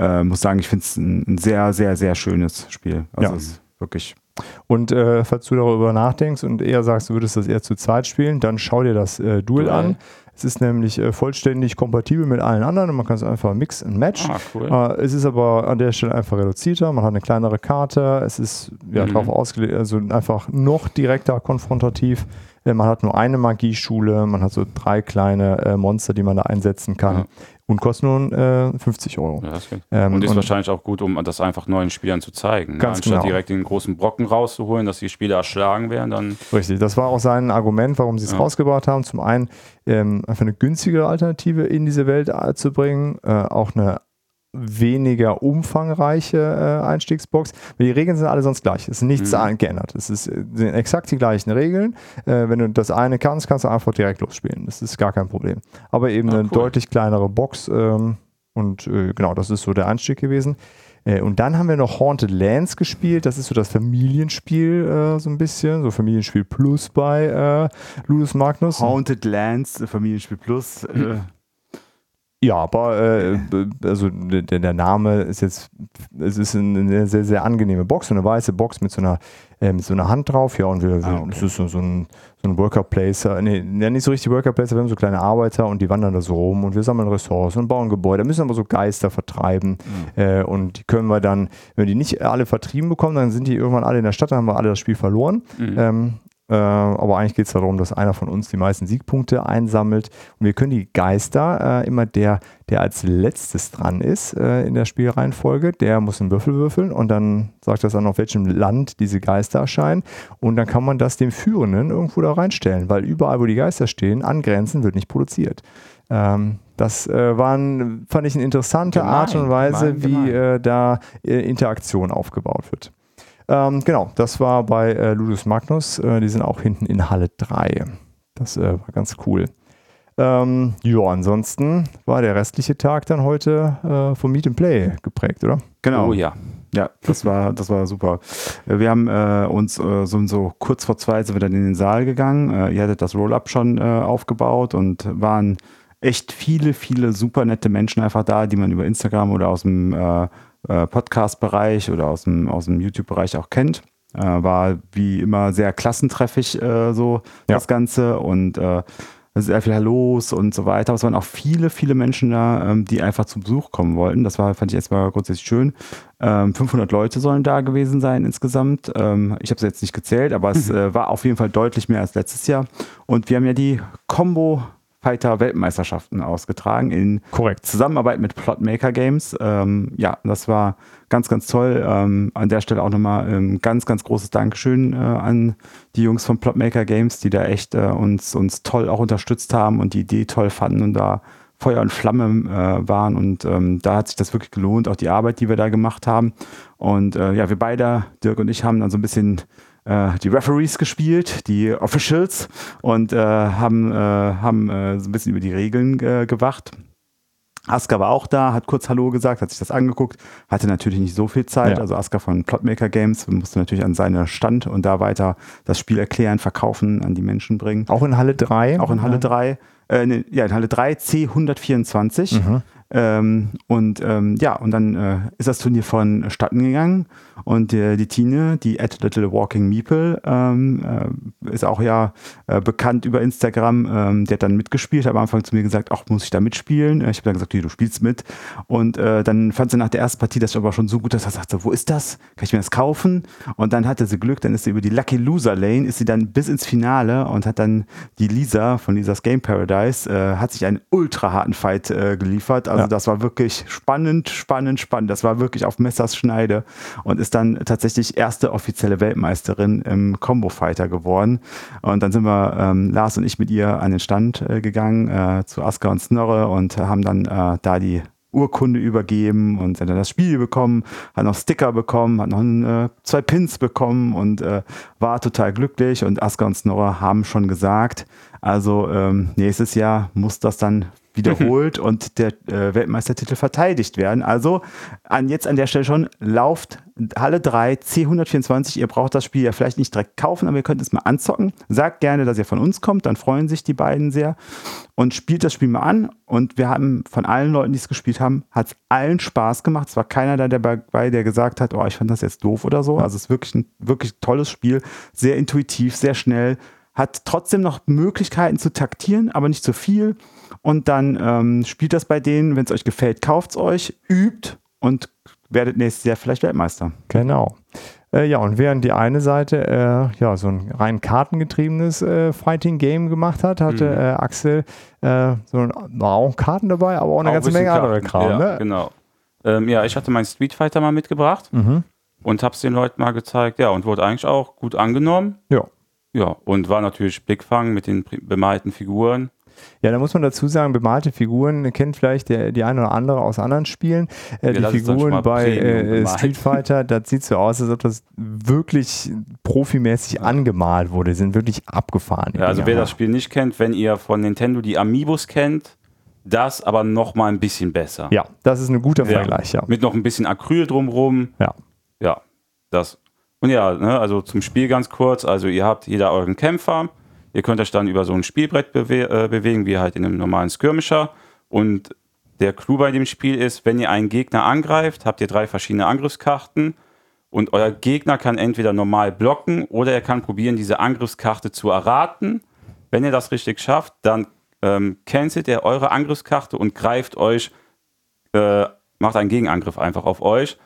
muss sagen, ich finde es ein, ein, sehr, sehr, sehr schönes Spiel. Also ja. es ist wirklich und äh, falls du darüber nachdenkst und eher sagst, du würdest das eher zu zweit spielen, dann schau dir das äh, Duel, Duel an. Es ist nämlich äh, vollständig kompatibel mit allen anderen und man kann es einfach mix and match. Ah, cool. äh, es ist aber an der Stelle einfach reduzierter. Man hat eine kleinere Karte. Es ist ja, mhm. darauf ausgelegt, also einfach noch direkter konfrontativ. Äh, man hat nur eine Magieschule, man hat so drei kleine äh, Monster, die man da einsetzen kann. Ja und kostet nur äh, 50 Euro. Ja, ähm, und ist und wahrscheinlich auch gut, um das einfach neuen Spielern zu zeigen. Ne? Ganz Anstatt genau. direkt den großen Brocken rauszuholen, dass die Spieler erschlagen werden, dann. Richtig, das war auch sein Argument, warum sie es ja. rausgebracht haben. Zum einen ähm, einfach eine günstigere Alternative in diese Welt äh, zu bringen, äh, auch eine weniger umfangreiche äh, Einstiegsbox. Die Regeln sind alle sonst gleich. Es ist nichts mhm. geändert. Es ist, äh, sind exakt die gleichen Regeln. Äh, wenn du das eine kannst, kannst du einfach direkt losspielen. Das ist gar kein Problem. Aber eben ah, eine cool. deutlich kleinere Box. Ähm, und äh, genau, das ist so der Einstieg gewesen. Äh, und dann haben wir noch Haunted Lands gespielt. Das ist so das Familienspiel, äh, so ein bisschen. So Familienspiel Plus bei Ludus Magnus. Haunted Lands, Familienspiel Plus. Ja, aber äh, also der, der, Name ist jetzt, es ist eine sehr, sehr angenehme Box, eine weiße Box mit so einer, äh, mit so einer Hand drauf, ja, und wir, ah, okay. es ist so, so ein, so ein Worker Placer, nee, nicht so richtig Worker Placer, wir haben so kleine Arbeiter und die wandern da so rum und wir sammeln Ressourcen und bauen Gebäude, müssen aber so Geister vertreiben mhm. äh, und die können wir dann, wenn wir die nicht alle vertrieben bekommen, dann sind die irgendwann alle in der Stadt, dann haben wir alle das Spiel verloren. Mhm. Ähm, äh, aber eigentlich geht es darum, dass einer von uns die meisten Siegpunkte einsammelt. Und wir können die Geister, äh, immer der, der als letztes dran ist äh, in der Spielreihenfolge, der muss einen Würfel würfeln und dann sagt das an, auf welchem Land diese Geister erscheinen. Und dann kann man das dem Führenden irgendwo da reinstellen, weil überall, wo die Geister stehen, angrenzen wird nicht produziert. Ähm, das äh, waren, fand ich eine interessante gemein, Art und Weise, gemein, wie äh, da äh, Interaktion aufgebaut wird. Ähm, genau, das war bei äh, Ludus Magnus. Äh, die sind auch hinten in Halle 3. Das äh, war ganz cool. Ähm, ja, ansonsten war der restliche Tag dann heute äh, vom Meet and Play geprägt, oder? Genau. Oh ja. Ja, das war, das war super. Äh, wir haben äh, uns äh, so, so, kurz vor zwei sind wir dann in den Saal gegangen. Äh, ihr hattet das Roll-Up schon äh, aufgebaut und waren echt viele, viele super nette Menschen einfach da, die man über Instagram oder aus dem äh, Podcast-Bereich oder aus dem, aus dem YouTube-Bereich auch kennt. Äh, war wie immer sehr klassentreffig äh, so ja. das Ganze und äh, sehr viel los und so weiter. Aber es waren auch viele, viele Menschen da, ähm, die einfach zu Besuch kommen wollten. Das war, fand ich erstmal grundsätzlich schön. Ähm, 500 Leute sollen da gewesen sein insgesamt. Ähm, ich habe es jetzt nicht gezählt, aber es äh, war auf jeden Fall deutlich mehr als letztes Jahr. Und wir haben ja die Combo Fighter-Weltmeisterschaften ausgetragen in Korrekt. Zusammenarbeit mit Plotmaker Games. Ähm, ja, das war ganz, ganz toll. Ähm, an der Stelle auch nochmal ein ähm, ganz, ganz großes Dankeschön äh, an die Jungs von Plotmaker Games, die da echt äh, uns, uns toll auch unterstützt haben und die Idee toll fanden und da Feuer und Flamme äh, waren. Und ähm, da hat sich das wirklich gelohnt, auch die Arbeit, die wir da gemacht haben. Und äh, ja, wir beide, Dirk und ich, haben dann so ein bisschen die Referees gespielt, die Officials und äh, haben, äh, haben äh, so ein bisschen über die Regeln äh, gewacht. Aska war auch da, hat kurz Hallo gesagt, hat sich das angeguckt, hatte natürlich nicht so viel Zeit. Ja. Also Aska von Plotmaker Games musste natürlich an seinen Stand und da weiter das Spiel erklären, verkaufen, an die Menschen bringen. Auch in Halle 3. Auch in Halle 3, äh, ja, in Halle 3 C124. Mhm. Ähm, und ähm, ja, und dann äh, ist das Turnier vonstatten gegangen und äh, die Tine, die at Little Walking Meeple, ähm, äh, ist auch ja äh, bekannt über Instagram, ähm, die hat dann mitgespielt, hat am Anfang zu mir gesagt, ach, muss ich da mitspielen? Äh, Ich habe dann gesagt, nee, du spielst mit. Und äh, dann fand sie nach der ersten Partie das aber schon so gut, dass sie sagte, wo ist das? Kann ich mir das kaufen? Und dann hatte sie Glück, dann ist sie über die Lucky Loser Lane, ist sie dann bis ins Finale und hat dann die Lisa von Lisas Game Paradise, äh, hat sich einen ultra harten Fight äh, geliefert. Also Ja. das war wirklich spannend, spannend, spannend. Das war wirklich auf Messers Schneide und ist dann tatsächlich erste offizielle Weltmeisterin im Combo Fighter geworden. Und dann sind wir, ähm, Lars und ich, mit ihr an den Stand äh, gegangen äh, zu Aska und Snorre und haben dann äh, da die Urkunde übergeben und hat dann das Spiel bekommen, hat noch Sticker bekommen, hat noch ein, äh, zwei Pins bekommen und äh, war total glücklich. Und Aska und Snorre haben schon gesagt, also ähm, nächstes Jahr muss das dann wiederholt und der äh, Weltmeistertitel verteidigt werden. Also an jetzt an der Stelle schon, lauft Halle 3, C124. Ihr braucht das Spiel ja vielleicht nicht direkt kaufen, aber ihr könnt es mal anzocken. Sagt gerne, dass ihr von uns kommt, dann freuen sich die beiden sehr. Und spielt das Spiel mal an. Und wir haben von allen Leuten, die es gespielt haben, hat es allen Spaß gemacht. Es war keiner da dabei, der gesagt hat, oh, ich fand das jetzt doof oder so. Also es ist wirklich ein wirklich tolles Spiel. Sehr intuitiv, sehr schnell. Hat trotzdem noch Möglichkeiten zu taktieren, aber nicht zu viel. Und dann ähm, spielt das bei denen, wenn es euch gefällt, kauft es euch, übt und werdet nächstes Jahr vielleicht Weltmeister. Genau. Äh, ja, und während die eine Seite äh, ja so ein rein kartengetriebenes äh, Fighting-Game gemacht hat, hatte Mhm. äh, Axel äh, so ein, war auch Karten dabei, aber auch eine Auch ganze ein Menge andere Karten. Kram. Ja, ne? genau. Ähm, ja, ich hatte meinen Street Fighter mal mitgebracht Mhm. und hab's den Leuten mal gezeigt. Ja, und wurde eigentlich auch gut angenommen. Ja. Ja, und war natürlich Blickfang mit den bemalten Figuren. Ja, da muss man dazu sagen, bemalte Figuren kennt vielleicht der, die eine oder andere aus anderen Spielen. Äh, Ja, die Figuren bei äh. Street Fighter, das sieht so aus, als ob das wirklich profimäßig angemalt wurde. Die sind wirklich abgefahren. Ja, also Dinger. wer das Spiel nicht kennt, wenn ihr von Nintendo die Amiibos kennt, das aber noch mal ein bisschen besser. Ja, das ist ein guter Ja. Vergleich, ja. Mit noch ein bisschen Acryl drumrum. Ja. Ja, das. Und ja, ne, also zum Spiel ganz kurz. Also ihr habt jeder euren Kämpfer. Ihr könnt euch dann über so ein Spielbrett bewe äh, bewegen, wie halt in einem normalen Skirmisher. Und der Clou bei dem Spiel ist, wenn ihr einen Gegner angreift, habt ihr drei verschiedene Angriffskarten. Und euer Gegner kann entweder normal blocken oder er kann probieren, diese Angriffskarte zu erraten. Wenn ihr das richtig schafft, dann ähm, cancelt er eure Angriffskarte und greift euch, äh, macht einen Gegenangriff einfach auf euch.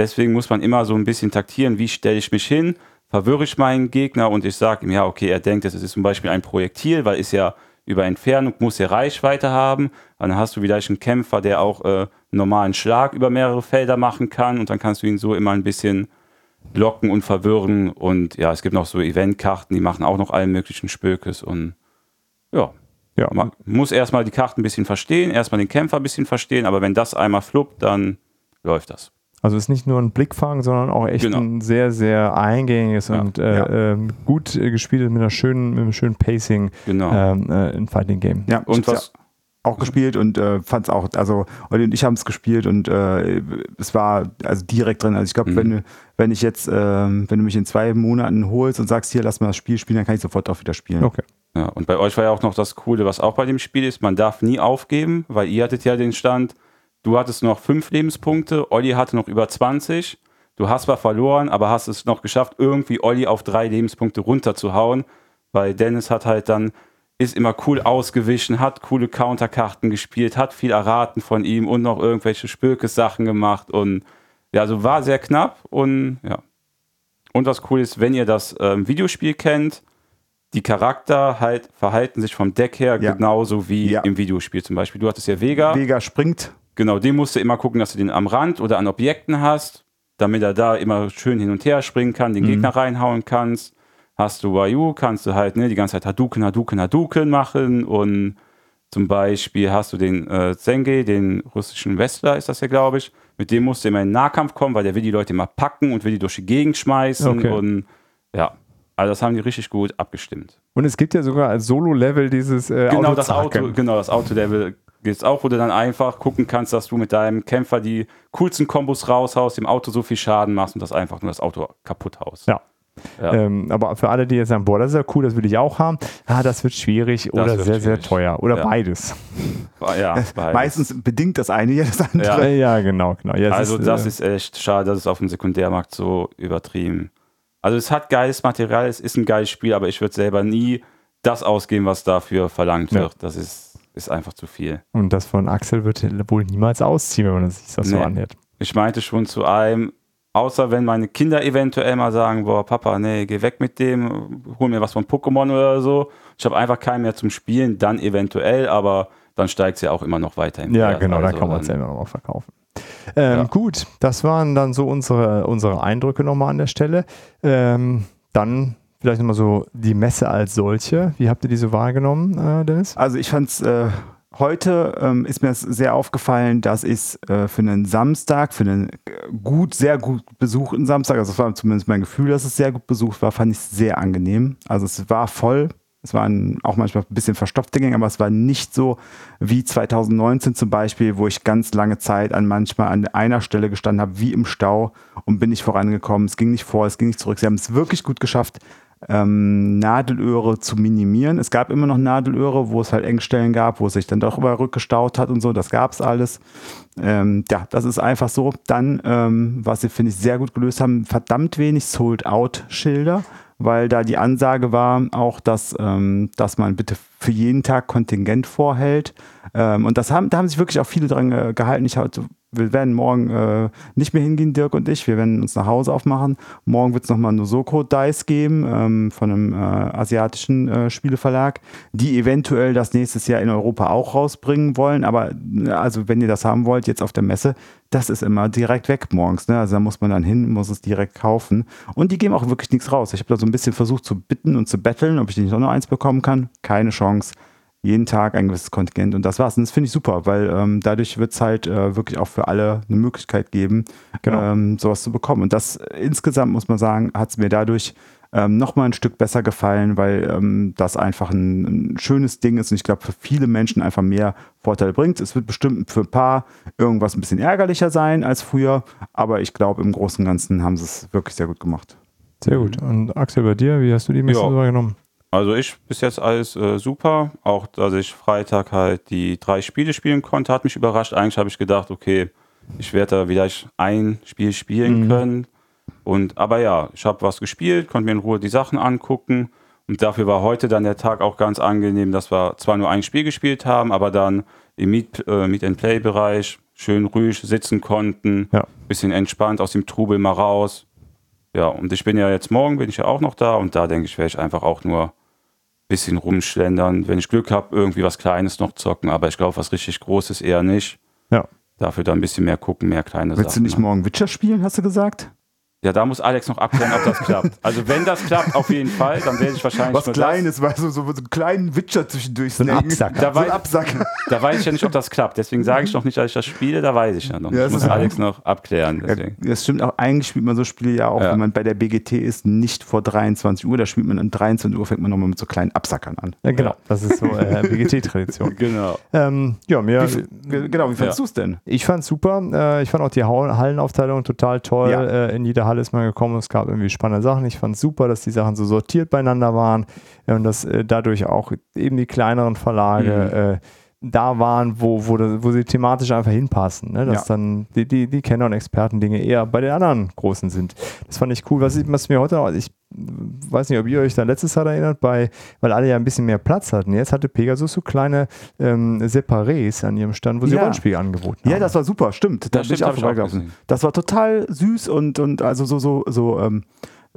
Deswegen muss man immer so ein bisschen taktieren, wie stelle ich mich hin, verwirre ich meinen Gegner und ich sage ihm, ja, okay, er denkt, es ist zum Beispiel ein Projektil, weil ist ja über Entfernung, muss ja Reichweite haben. Dann hast du vielleicht einen Kämpfer, der auch äh, einen normalen Schlag über mehrere Felder machen kann und dann kannst du ihn so immer ein bisschen blocken und verwirren. Und ja, es gibt noch so Eventkarten, die machen auch noch allen möglichen Spökes und ja, ja. man muss erstmal die Karten ein bisschen verstehen, erstmal den Kämpfer ein bisschen verstehen, aber wenn das einmal fluppt, dann läuft das. Also es ist nicht nur ein Blickfang, sondern auch echt Genau. ein sehr, sehr eingängiges Ja, und äh, ja. ähm, gut äh, gespieltes mit einer schönen, mit einem schönen Pacing Genau. ähm, äh, ein Fighting Game. Ja, und was, ja auch gespielt und äh, fand es auch, also Olli und ich haben es gespielt und äh, es war also direkt drin. Also ich glaube, Mhm. wenn, du- wenn ich jetzt, ähm, wenn du mich in zwei Monaten holst und sagst, hier, lass mal das Spiel spielen, dann kann ich sofort auch wieder spielen. Okay. ja, und bei euch war ja auch noch das Coole, was auch bei dem Spiel ist, man darf nie aufgeben, weil ihr hattet ja den Stand, du hattest noch fünf Lebenspunkte, Olli hatte noch über 20. Du hast zwar verloren, aber hast es noch geschafft, irgendwie Olli auf drei Lebenspunkte runterzuhauen, weil Dennis hat halt dann, ist immer cool ausgewichen, hat coole Counterkarten gespielt, hat viel erraten von ihm und noch irgendwelche Spökes-Sachen gemacht und ja, also war sehr knapp und ja. Und was cool ist, wenn ihr das ähm, Videospiel kennt, die Charakter halt verhalten sich vom Deck her Ja. genauso wie Ja. im Videospiel zum Beispiel. Du hattest ja Vega. Vega springt. Genau, den musst du immer gucken, dass du den am Rand oder an Objekten hast, damit er da immer schön hin und her springen kann, den Gegner reinhauen kannst. Hast du Wayu, kannst du halt ne, die ganze Zeit Hadouken, Hadouken, Hadouken machen und zum Beispiel hast du den äh, Zenge, den russischen Wrestler ist das ja, glaube ich. Mit dem musst du immer in den Nahkampf kommen, weil der will die Leute immer packen und will die durch die Gegend schmeißen Okay. und ja, also das haben die richtig gut abgestimmt. Und es gibt ja sogar als Solo-Level dieses äh, Genau das Autozacken. Auto, genau das Auto-Level Gibt's auch, wo du dann einfach gucken kannst, dass du mit deinem Kämpfer die coolsten Kombos raushaust, dem Auto so viel Schaden machst und das einfach nur das Auto kaputt haust. Ja. Ja. Ähm, aber für alle, die jetzt sagen, boah, das ist ja cool, das will ich auch haben, ah, das wird schwierig oder wird sehr, sehr schwierig. teuer oder Ja. beides. Ja, beides. Meistens bedingt das eine ja das andere. Ja. Ja, genau, genau. Ja, es Also ist, das äh, ist echt schade, dass es auf dem Sekundärmarkt so übertrieben. Also es hat geiles Material, es ist ein geiles Spiel, aber ich würde selber nie das ausgeben, was dafür verlangt Ja. wird. Das ist, ist einfach zu viel. Und das von Axel wird wohl niemals ausziehen, wenn man sich das so Nee. anhört. Ich meinte schon zu einem, außer wenn meine Kinder eventuell mal sagen, boah, Papa, nee, geh weg mit dem, hol mir was von Pokémon oder so. Ich habe einfach keinen mehr zum Spielen, dann eventuell, aber dann steigt es ja auch immer noch weiter im Ja, Wert. genau, da Also kann man es dann- selber nochmal verkaufen. Ähm, Ja. Gut, das waren dann so unsere, unsere Eindrücke nochmal an der Stelle. Ähm, dann vielleicht nochmal so die Messe als solche. Wie habt ihr die so wahrgenommen, äh, Dennis? Also ich fand es äh, heute ähm, ist mir sehr aufgefallen, dass es äh, für einen Samstag, für einen äh, gut, sehr gut besuchten Samstag, also das war zumindest mein Gefühl, dass es sehr gut besucht war, fand ich es sehr angenehm. Also es war voll. Es waren auch manchmal ein bisschen verstopfte Gänge, aber es war nicht so wie 2019 zum Beispiel, wo ich ganz lange Zeit an manchmal an einer Stelle gestanden habe, wie im Stau und bin nicht vorangekommen. Es ging nicht vor, es ging nicht zurück. Sie haben es wirklich gut geschafft, ähm, Nadelöhre zu minimieren. Es gab immer noch Nadelöhre, wo es halt Engstellen gab, wo es sich dann doch über rückgestaut hat und so. Das gab es alles. Ähm, ja, das ist einfach so. Dann, ähm, was sie, finde ich, sehr gut gelöst haben, verdammt wenig Sold-Out-Schilder, weil da die Ansage war auch, dass, ähm, dass man bitte für jeden Tag Kontingent vorhält. Ähm, und das haben, da haben sich wirklich auch viele dran äh, gehalten. Ich halt, wir werden morgen äh, nicht mehr hingehen, Dirk und ich. Wir werden uns nach Hause aufmachen. Morgen wird es nochmal eine Soko Dice geben ähm, von einem äh, asiatischen äh, Spieleverlag, die eventuell das nächstes Jahr in Europa auch rausbringen wollen. Aber äh, also wenn ihr das haben wollt, jetzt auf der Messe, das ist immer direkt weg morgens. Ne? Also da muss man dann hin, muss es direkt kaufen. Und die geben auch wirklich nichts raus. Ich habe da so ein bisschen versucht zu bitten und zu betteln, ob ich nicht noch eins bekommen kann. Keine Chance jeden Tag ein gewisses Kontingent und das war's. Und das finde ich super, weil ähm, dadurch wird es halt äh, wirklich auch für alle eine Möglichkeit geben, Genau. ähm, sowas zu bekommen. Und das äh, insgesamt, muss man sagen, hat es mir dadurch ähm, nochmal ein Stück besser gefallen, weil ähm, das einfach ein, ein schönes Ding ist und ich glaube für viele Menschen einfach mehr Vorteile bringt. Es wird bestimmt für ein paar irgendwas ein bisschen ärgerlicher sein als früher, aber ich glaube im Großen und Ganzen haben sie es wirklich sehr gut gemacht. Sehr gut. Und Axel, bei dir, wie hast du die Messe Ja. wahrgenommen? Also ich bis jetzt alles äh, super. Auch dass ich Freitag halt die drei Spiele spielen konnte, hat mich überrascht. Eigentlich habe ich gedacht, okay, ich werde da vielleicht ein Spiel spielen Mhm. können. Und aber ja, ich habe was gespielt, konnte mir in Ruhe die Sachen angucken. Und dafür war heute dann der Tag auch ganz angenehm, dass wir zwar nur ein Spiel gespielt haben, aber dann im Meet, äh, Meet and Play Bereich schön ruhig sitzen konnten, Ja. bisschen entspannt aus dem Trubel mal raus. Ja, und ich bin ja jetzt morgen, bin ich ja auch noch da und da denke ich, werde ich einfach auch nur bisschen rumschlendern. Wenn ich Glück habe, irgendwie was Kleines noch zocken, aber ich glaube, was richtig Großes eher nicht. Ja. Dafür dann ein bisschen mehr gucken, mehr kleine Willst du Sachen. nicht ne? morgen Witcher spielen, hast du gesagt? Ja, da muss Alex noch abklären, ob das klappt. Also wenn das klappt, auf jeden Fall, dann werde ich wahrscheinlich Was nur Kleines, weil so, so, so einen kleinen Witcher zwischendurch So ein. Absacker. Da So ein weiß- Absacker. Da weiß ich ja nicht, ob das klappt. Deswegen sage ich noch nicht, dass ich das spiele, da weiß ich ja noch. Ja, das muss ist- Alex noch abklären. Ja, Deswegen. das stimmt auch. Eigentlich spielt man so Spiele ja auch, Ja. wenn man bei der BGT ist, nicht vor 23 Uhr. Da spielt man um 23 Uhr, fängt man nochmal mit so kleinen Absackern an. Ja, genau. Das ist so äh, BGT-Tradition. Genau. ähm, ja, mir, Wie, genau, wie fandest Ja. du es denn? Ich fand super. Äh, ich fand auch die Hallenaufteilung total toll. Ja. Äh, in jede Halle ist man gekommen. Es gab irgendwie spannende Sachen. Ich fand super, dass die Sachen so sortiert beieinander waren äh, und dass äh, dadurch auch eben die kleineren Verlage äh, da waren, wo, wo, das, wo sie thematisch einfach hinpassen. Ne? Dass Ja. dann die, die, die Kenner- und Experten-Dinge eher bei den anderen Großen sind. Das fand ich cool. Was, ich, was mir heute noch, ich weiß nicht, ob ihr euch da letztes Jahr erinnert, bei, weil alle ja ein bisschen mehr Platz hatten. Jetzt hatte Pegasus so kleine ähm, Separés an ihrem Stand, wo sie Ja. Rollenspiele angeboten haben. Ja, das war super, stimmt. Da Ja, bin ich stimmt, auch ich auch. Das war total süß und, und also so, so, so ähm,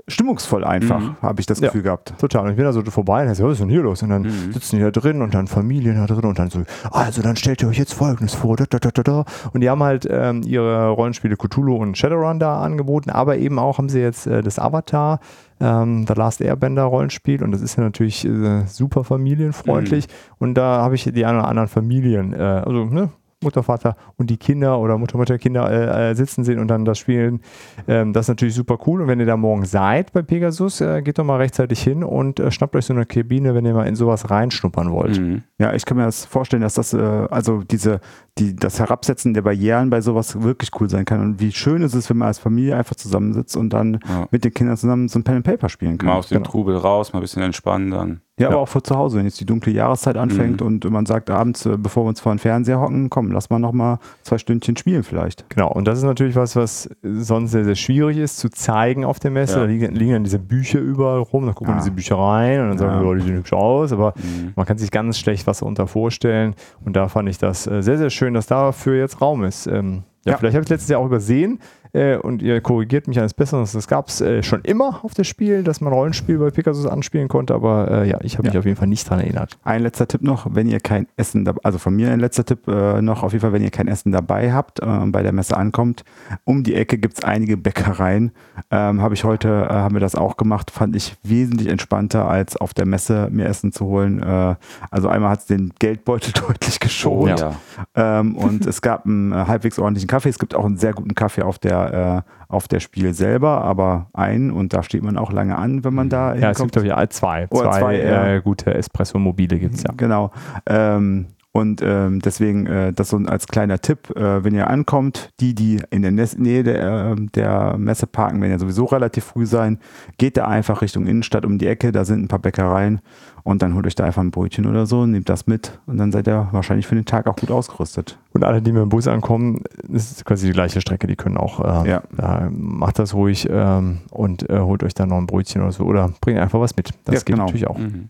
stimmungsvoll einfach, Mhm. habe ich das Ja. Gefühl gehabt. Total. Und ich bin da so vorbei und so, was ist denn hier los? Und dann Mhm. sitzen die da drin und dann Familien da drin und dann so, also dann stellt ihr euch jetzt folgendes vor. Da, da, da, da, da. Und die haben halt ähm, ihre Rollenspiele Cthulhu und Shadowrun da angeboten, aber eben auch haben sie jetzt äh, das Avatar, ähm, The Last Airbender Rollenspiel und das ist ja natürlich äh, super familienfreundlich. Und da habe ich die ein oder anderen Familien, äh, also ne, Mutter, Vater und die Kinder oder Mutter, Mutter, Kinder äh, äh, sitzen sehen und dann das spielen. Ähm, das ist natürlich super cool. Und wenn ihr da morgen seid bei Pegasus, äh, geht doch mal rechtzeitig hin und äh, schnappt euch so eine Kabine, wenn ihr mal in sowas reinschnuppern wollt. Mhm. Ja, ich kann mir das vorstellen, dass das, äh, also diese, die, das Herabsetzen der Barrieren bei sowas wirklich cool sein kann. Und wie schön ist es, wenn man als Familie einfach zusammensitzt und dann Ja. mit den Kindern zusammen so ein Pen and Paper spielen kann. Mal aus dem Genau. Trubel raus, mal ein bisschen entspannen dann. Ja, aber auch für zu Hause, wenn jetzt die dunkle Jahreszeit anfängt Mhm. und man sagt abends, äh, bevor wir uns vor den Fernseher hocken, komm, lass mal noch mal zwei Stündchen spielen vielleicht. Genau, und das ist natürlich was, was sonst sehr, sehr schwierig ist zu zeigen auf der Messe. Ja. Da liegen, liegen dann diese Bücher überall rum, da gucken wir Ah. diese Bücher rein und dann sagen Ja. wir, oh, die sehen hübsch aus, aber Mhm. man kann sich ganz schlecht was darunter vorstellen. Und da fand ich das äh, sehr, sehr schön, dass dafür jetzt Raum ist. Ähm, ja, Ja. vielleicht habe ich letztes Jahr auch übersehen äh, und ihr korrigiert mich eines Besseren. Das gab es äh, schon immer auf das Spiel, dass man Rollenspiel bei Pegasus anspielen konnte, aber äh, ja, ich habe mich Ja. auf jeden Fall nicht daran erinnert. Ein letzter Tipp noch, wenn ihr kein Essen, also von mir ein letzter Tipp äh, noch, auf jeden Fall, wenn ihr kein Essen dabei habt, äh, bei der Messe ankommt, um die Ecke gibt es einige Bäckereien. Ähm, habe ich heute, äh, haben wir das auch gemacht, fand ich wesentlich entspannter, als auf der Messe mir Essen zu holen. Äh, also einmal hat es den Geldbeutel deutlich geschont. ja. Ähm, und es gab einen äh, halbwegs ordentlichen Kaffee. Es gibt auch einen sehr guten Kaffee auf der, äh, auf der Spiel selber, aber einen und da steht man auch lange an, wenn man da Ja, es gibt, hinkommt. glaube ich, ja, zwei. Zwei zwei, äh, gute Espresso-Mobile gibt es ja. Genau. Ähm, und ähm, deswegen äh, das so als kleiner Tipp, äh, wenn ihr ankommt, die, die in der Nes- Nähe der, ähm, der Messe parken, werden ja sowieso relativ früh sein, geht da einfach Richtung Innenstadt um die Ecke, da sind ein paar Bäckereien und dann holt euch da einfach ein Brötchen oder so, nehmt das mit und dann seid ihr wahrscheinlich für den Tag auch gut ausgerüstet. Und alle, die mit dem Bus ankommen, das ist quasi die gleiche Strecke, die können auch, äh, Ja. da macht das ruhig ähm, und äh, holt euch dann noch ein Brötchen oder so oder bringt einfach was mit. Das Ja, geht genau. natürlich auch. Mhm.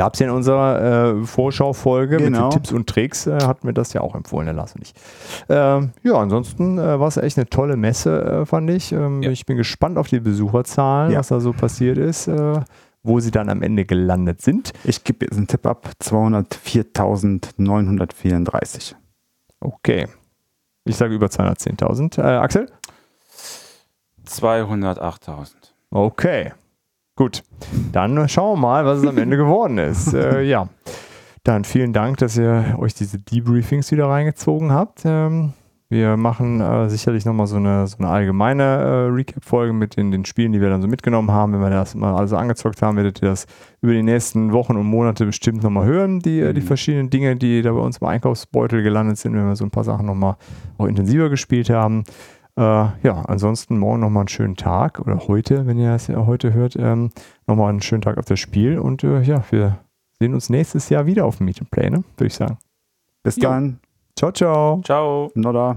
Gab es ja in unserer äh, Vorschaufolge mit Genau. den Tipps und Tricks, äh, hatten wir das ja auch empfohlen, der Lars und ich. Ähm, ja, ansonsten äh, war es echt eine tolle Messe, äh, fand ich. Ähm, Ja. Ich bin gespannt auf die Besucherzahlen, Ja. was da so passiert ist, äh, wo sie dann am Ende gelandet sind. Ich gebe jetzt einen Tipp ab, 204.934. Okay. Ich sage über 210.000. Äh, Axel? 208.000. Okay. Gut. Dann schauen wir mal, was es am Ende geworden ist. Äh, ja. Dann vielen Dank, dass ihr euch diese Debriefings wieder reingezogen habt. Ähm, wir machen äh, sicherlich nochmal so eine, so eine allgemeine äh, Recap-Folge mit den, den Spielen, die wir dann so mitgenommen haben. Wenn wir das mal also angezockt haben, werdet ihr das über die nächsten Wochen und Monate bestimmt nochmal hören, die, äh, die Mhm. verschiedenen Dinge, die da bei uns im Einkaufsbeutel gelandet sind, wenn wir so ein paar Sachen nochmal auch intensiver gespielt haben. Äh, ja, ansonsten morgen nochmal einen schönen Tag oder heute, wenn ihr es ja heute hört, ähm, nochmal einen schönen Tag auf das Spiel und äh, ja, wir sehen uns nächstes Jahr wieder auf dem Meet and Play, ne? würde ich sagen. Bis Jo. dann. Ciao, ciao. Ciao. Nodda.